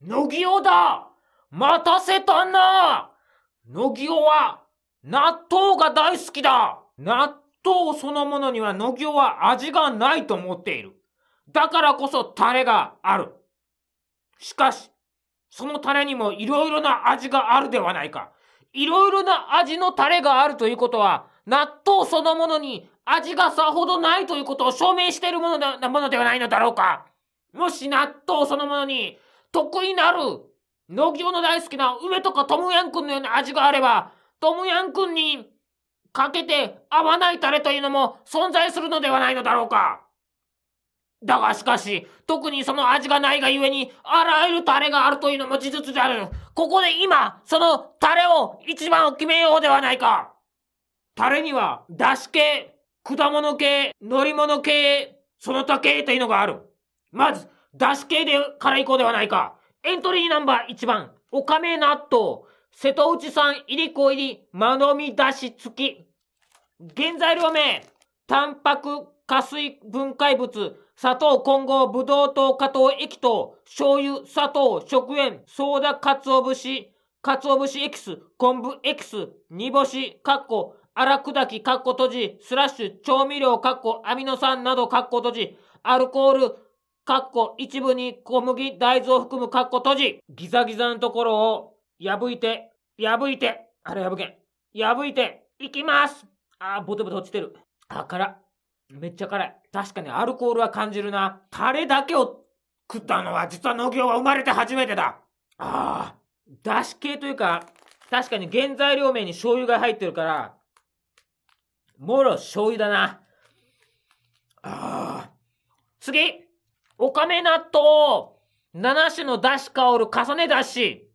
乃木尾だ待たせたな乃木尾は納豆が大好きだ納豆そのものには乃木尾は味がないと思っている。だからこそタレがある。しかし、そのタレにもいろいろな味があるではないか。いろいろな味のタレがあるということは、納豆そのものに味がさほどないということを証明しているものなものではないのだろうか。もし納豆そのものに得意なる、農業の大好きな梅とかトムヤンくんのような味があれば、トムヤンくんにかけて合わないタレというのも存在するのではないのだろうか。だがしかし、特にその味がないがゆえに、あらゆるタレがあるというのも事実である。ここで今、そのタレを一番決めようではないか。タレには、だし系、果物系、乗り物系、その他系というのがある。まず、だし系でからいこうではないか。エントリーナンバー1番、おかめ納豆、瀬戸内産入り子入り、まのみだし付き。原材料名、タンパク、加水分解物、砂糖、混合、ブドウ糖、加糖液糖、醤油、砂糖、食塩、ソーダ、鰹節、鰹節エキス、昆布エキス、煮干し、かっこ、荒砕き、かっこ閉じ、スラッシュ、調味料、かっこ、アミノ酸など、かっこ閉じ、アルコール、かっこ、一部に小麦、大豆を含む、かっこ閉じ、ギザギザのところを、破いて、破いて、あれ破けん。破いて、いきますあー、ボテボテ落ちてる。あ、辛めっちゃ辛い。確かにアルコールは感じるな。タレだけを食ったのは実は農業は生まれて初めてだ。ああ。だし系というか、確かに原材料名に醤油が入ってるから、もろ醤油だな。ああ。次おかめ納豆。7種のだし香る重ねだし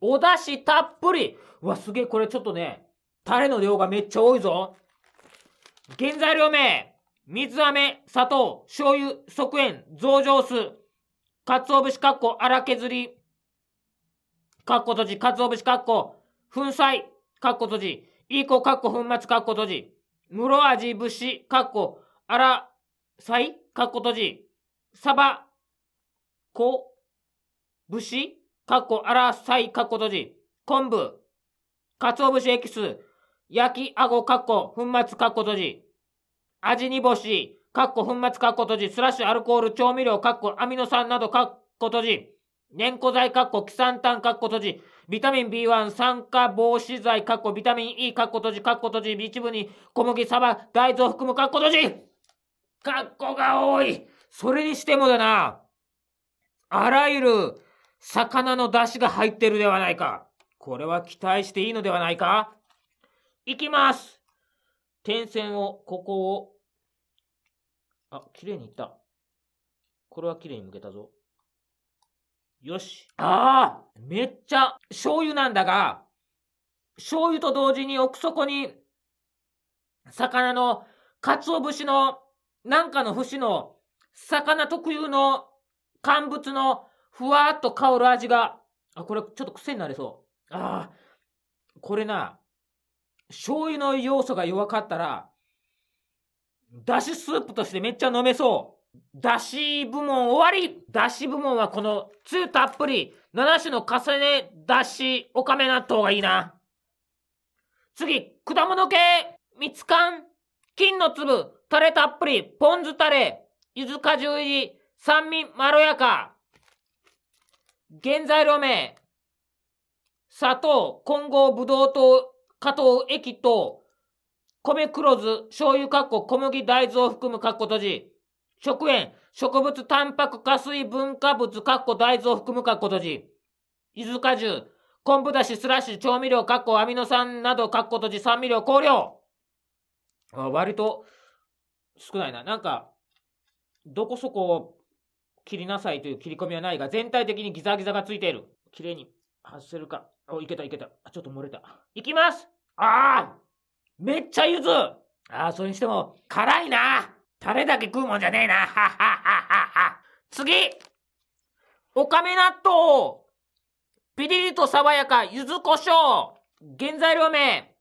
おだしたっぷり。うわ、すげえ、これちょっとね、タレの量がめっちゃ多いぞ。原材料名、水飴、砂糖、醤油、側塩、増上酢、鰹節かっこ荒削り、かっこ閉じ、鰹節かっこ粉砕、かっこ閉じ、いい子かっこ粉末かっこ閉じ、室味節かっこ荒菜かっこ閉じ、サバ、こ、節かっこ荒菜かっこ閉じ、昆布、鰹節エキス、焼きあごかっこ粉末かっこ閉じ。味煮干し、かっこ粉末かっこ閉じ。スラッシュアルコール調味料かっこアミノ酸などかっこ閉じ。粘固剤かっこキサンタンかっこ閉じ。ビタミン B1 酸化防止剤かっこビタミン E かっこ閉じかっこ閉じ。一部に小麦、サバ、大豆を含むかっこ閉じかっこが多いそれにしてもだな。あらゆる魚の出汁が入ってるではないか。これは期待していいのではないかいきます点線を、ここを、あ、綺麗にいった。これは綺麗に向けたぞ。よし。ああめっちゃ醤油なんだが、醤油と同時に奥底に、魚の、鰹節の、なんかの節の、魚特有の乾物のふわーっと香る味が、あ、これちょっと癖になりそう。ああ、これな、醤油の要素が弱かったら、だしスープとしてめっちゃ飲めそう。だし部門終わりだし部門はこのつゆたっぷり7種の重ねだしおかめ納豆がいいな。次、果物系蜜柑金の粒タレたっぷりポン酢タレ柚子果汁入り酸味まろやか原材料名砂糖混合ブドウ糖加糖液と、米黒酢、醤油かっこ小麦大豆を含むかっこ閉じ、食塩、植物タンパク加水分化物かっこ大豆を含むかっこ閉じ、伊豆果汁、昆布だしスラッシュ調味料かっこアミノ酸などかっこ閉じ酸味料香料。あ割と少ないな。なんか、どこそこ切りなさいという切り込みはないが、全体的にギザギザがついている。綺麗に外せるか。お、いけたいけた。ちょっと漏れた。いきますああめっちゃゆずああ、それにしても、辛いなタレだけ食うもんじゃねえなはははは次おかめ納豆ピリリと爽やか、柚子胡椒原材料名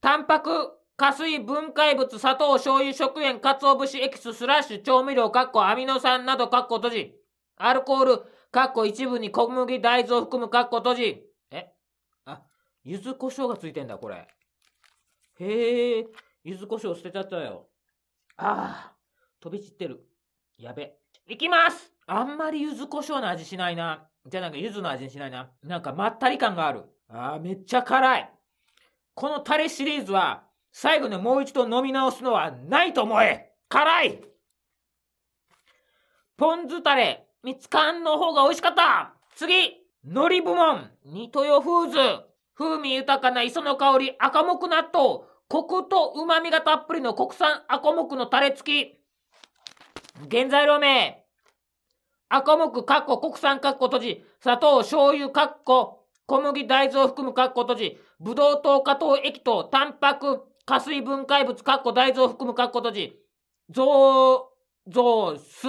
タンパク、加水分解物、砂糖、醤油、食塩、鰹節エキス、スラッシュ、調味料、カッコ、アミノ酸など、カッコ閉じ。アルコール、かっこ一部に小麦大豆を含むかっこ閉じ。え？あ、柚子胡椒がついてんだ、これ。へえ、柚子胡椒捨てちゃったよ。ああ、飛び散ってる。やべ。いきますあんまり柚子胡椒の味しないな。じゃあなんか柚子の味しないな。なんかまったり感がある。ああ、めっちゃ辛い。このタレシリーズは、最後にもう一度飲み直すのはないと思え。辛い。ポン酢タレ、みつかんの方が美味しかった。次海苔部門、ニトヨフーズ、風味豊かな磯の香り、赤木納豆、コクと旨味がたっぷりの国産赤木のタレ付き。原材料名、赤木かっこ国産かっこ閉じ、砂糖、醤油かっこ。小麦大豆を含むかっこ閉じ、ブドウ糖、加糖液糖、タンパク、加水分解物、かっこ大豆を含むかっこ閉じ、増、増、酢、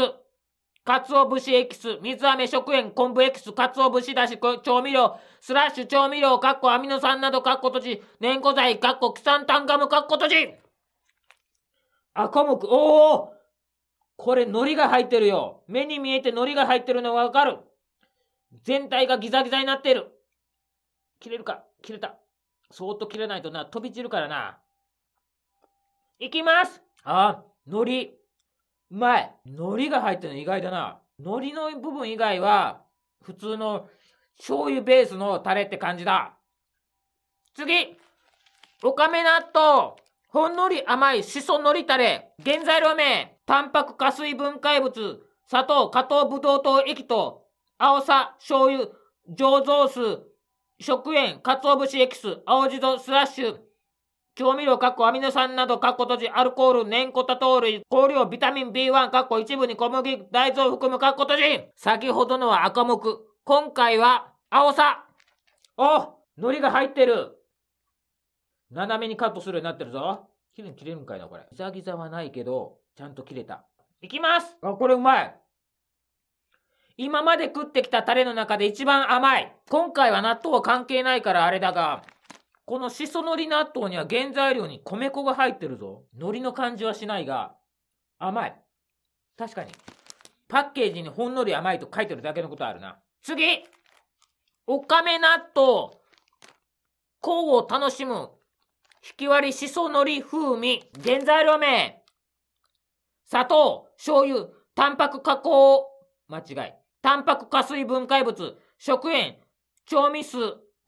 かつお節エキス、水飴食塩、昆布エキス、かつお節だし、調味料、スラッシュ調味料、かっこアミノ酸など、かっこ閉じ、粘固剤、かっこキサンタンガム、かっこ閉じ。赤木、おおこれ海苔が入ってるよ。目に見えて海苔が入ってるのがわかる。全体がギザギザになってる。切れるか？切れた。そーっと切れないとな、飛び散るからな。いきますあ、海苔。うまい。海苔が入ってるの意外だな。海苔の部分以外は、普通の醤油ベースのタレって感じだ。次おかめ納豆。ほんのり甘いしそ海苔タレ。原材料名。タンパク加水分解物。砂糖、加糖ブドウ糖液糖。青さ、醤油、醸造酢。食塩、鰹節エキス、青じそ、スラッシュ。調味料、かっこアミノ酸など、かっこ閉じ、アルコール、粘固多糖類、香料、ビタミン B1、かっこ一部に小麦、大豆を含む、かっこ閉じ。先ほどのは赤木。今回は、青さ。お海苔が入ってる。斜めにカットするようになってるぞ。綺麗に切れるんかいな、これ。ギザギザはないけど、ちゃんと切れた。いきますあ、これうまい。今まで食ってきたタレの中で一番甘い。今回は納豆は関係ないからあれだが、このしそ海苔納豆には原材料に米粉が入ってるぞ。海苔の感じはしないが、甘い。確かに。パッケージにほんのり甘いと書いてるだけのことあるな。次おかめ納豆。香を楽しむ。引き割りしそ海苔風味。原材料名。砂糖、醤油、タンパク加工。間違い。タンパク加水分解物。食塩、調味酢、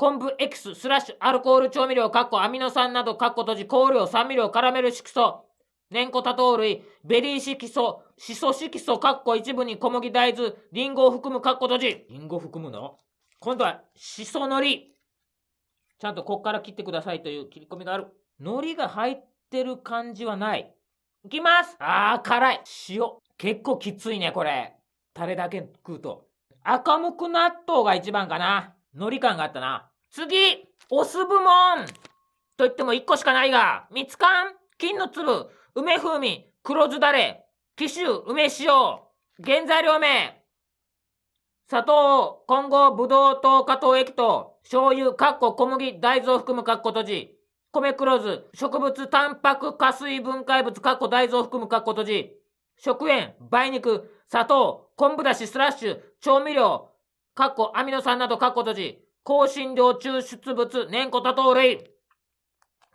昆布エキス、スラッシュ、アルコール調味料、カッコ、アミノ酸など、カッコ閉じ、香料、酸味料、カラメル色素、増粘多糖類、ベリー色素、シソ色素、カッコ一部に小麦大豆、リンゴを含む、カッコ閉じ。リンゴ含むの？今度は、シソ海苔。ちゃんとこっから切ってくださいという切り込みがある。海苔が入ってる感じはない。いきますあー、辛い。塩。結構きついね、これ。タレだけ食うと。赤むく納豆が一番かな。海苔感があったな。次お酢部門。と言っても1個しかないが、蜜柑、金の粒、梅風味、黒酢だれ、紀州、梅塩、原材料名、砂糖、混合、ブドウ糖、加糖液糖、醤油、かっこ小麦、大豆を含むかっこ閉じ、米黒酢、植物、タンパク、加水分解物、かっこ大豆を含むかっこ閉じ、食塩、梅肉、砂糖、昆布だし、スラッシュ、調味料、かっこアミノ酸などかっこ閉じ、香辛料抽出物、粘固多糖類。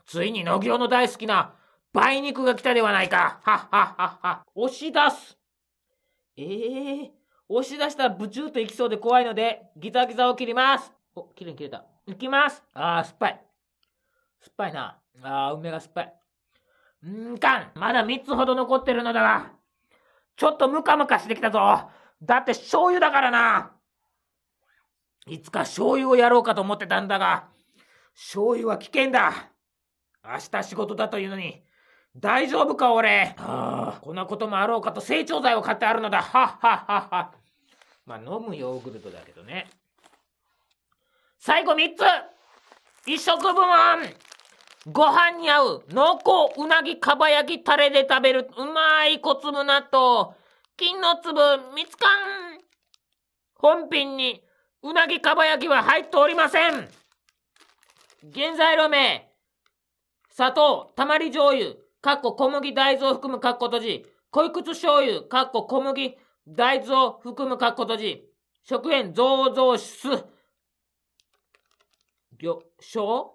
ついに野行の大好きな梅肉が来たではないか。はっはっはっは。押し出す。ええー、押し出したらブチューといきそうで怖いので、ギザギザを切ります。お、きれに切れた。いきます。あー、酸っぱい。酸っぱいな。あー、梅が酸っぱい。んかん。まだ3つほど残ってるのだが、ちょっとムカムカしてきたぞ。だって醤油だからな。いつか醤油をやろうかと思ってたんだが、醤油は危険だ。明日仕事だというのに、大丈夫か俺。はあ、こんなこともあろうかと成長剤を買ってあるのだ。はっはっはっは。まあ飲むヨーグルトだけどね。最後3つ一食部門ご飯に合う濃厚うなぎかば焼きタレで食べるうまい小粒納豆金の粒蜜柑本品にうなぎかば焼きは入っておりません原材料名砂糖、たまり醤油、かっこ小麦大豆を含むかっこ閉じ、濃い口醤油、かっこ小麦、大豆を含むかっこ閉じ。食塩、醸造酢。魚醤、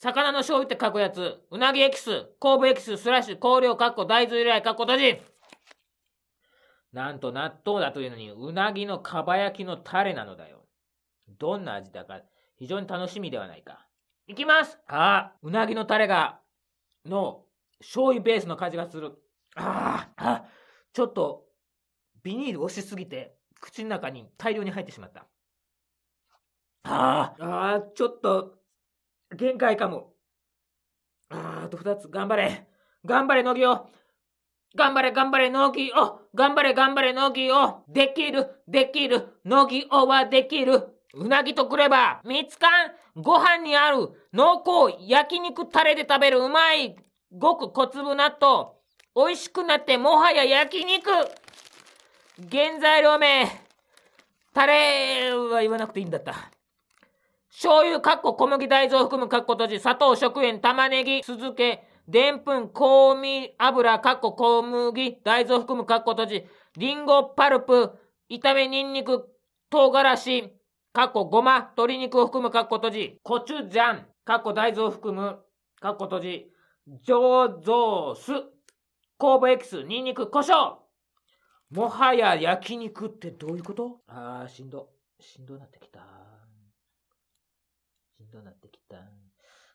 魚の醤油って書くやつ。うなぎエキス、昆布エキス、スラッシュ、香料、かっこ大豆由来、かっこ閉じ。なんと納豆だというのに、うなぎのかば焼きのタレなのだよ。どんな味だか、非常に楽しみではないか。いきますああ、うなぎのタレが、の、醤油ベースの感じがする。ああ、あちょっと、ビニール押しすぎて、口の中に大量に入ってしまった。ああ、ああ、ちょっと、限界かも。ああ、あと二つ、頑張れ。頑張れ、乃木よ。頑張れ、頑張れ、乃木を。頑張れ、頑張れ、乃木を。できる、できる。乃木をはできる。うなぎとくれば、みつかん、ご飯にある、濃厚、焼肉タレで食べるうまい、ごく小粒納豆。美味しくなってもはや焼肉原材料名、タレは言わなくていいんだった。醤油、かっこ小麦大豆を含むかっこ閉じ、砂糖、食塩、玉ねぎ、酢漬け、でんぷん、香味油、かっこ小麦大豆を含むかっこ閉じ、リンゴ、パルプ、炒めニンニク、唐辛子、かっこごま、鶏肉を含むかっこ閉じ、コチュジャン、かっこ大豆を含むかっこ閉じ、醸造酢、酵母エキス、ニンニク、胡椒。もはや焼肉ってどういうこと？ああ、しんど。しんどなってきた。しんどなってきた。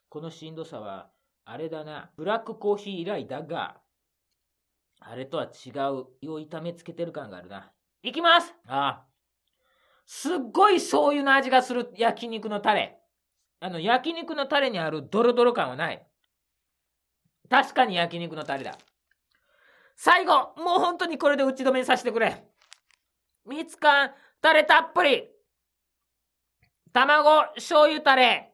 このしんどさは、あれだな。ブラックコーヒー以来だが、あれとは違う、胃を痛めつけてる感があるな。いきますああ。すっごい醤油の味がする焼肉のタレ。あの、焼肉のタレにあるドロドロ感はない。確かに焼肉のタレだ。最後もう本当にこれで打ち止めさせてくれ。みつかん、タレたっぷり。卵、醤油タレ。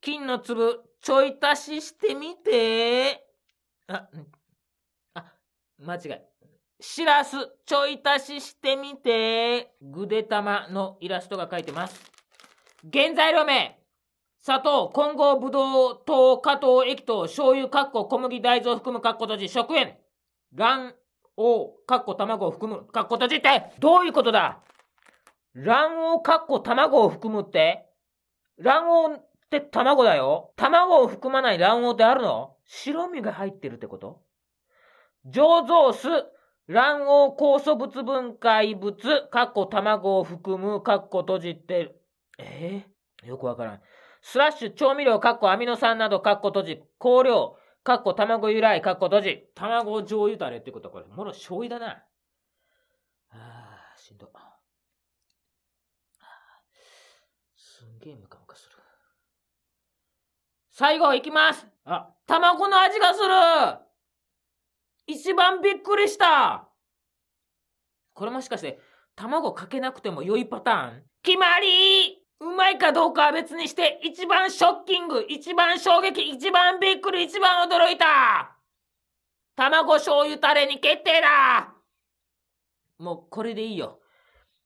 金の粒、ちょい足ししてみて。あ、あ、間違い。しらす、ちょい足ししてみて。ぐでたまのイラストが書いてます。原材料名。砂糖、混合ぶどう糖、加糖液糖、醤油、かっこ小麦大豆を含むかっこ閉じ、食塩。卵黄、かっこ卵を含む、かっこ閉じって、どういうことだ卵黄、かっこ卵を含むって卵黄って卵だよ。卵を含まない卵黄ってあるの白身が入ってるってこと醸造酢、卵黄酵素物分解物、かっこ卵を含む、かっこ閉じて、えー、よくわからん。スラッシュ調味料、かっこアミノ酸など、かっこ閉じ、香料、かっこ卵由来、かっこ閉じ。卵醤油タレってことはこれ、もろ醤油だな。ああ、しんど。すんげえムカムカする。最後いきますあ、卵の味がする一番びっくりしたこれもしかして、卵かけなくても良いパターン？決まりうまいかどうかは別にして、一番ショッキング、一番衝撃、一番びっくり、一番驚いた卵醤油タレに決定だもうこれでいいよ。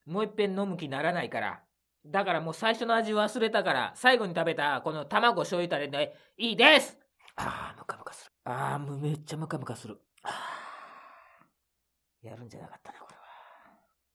もういっぺん飲む気にならないから。だからもう最初の味忘れたから、最後に食べたこの卵醤油タレでいいですああ、ムカムカする。ああ、めっちゃムカムカする。やるんじゃなかったな、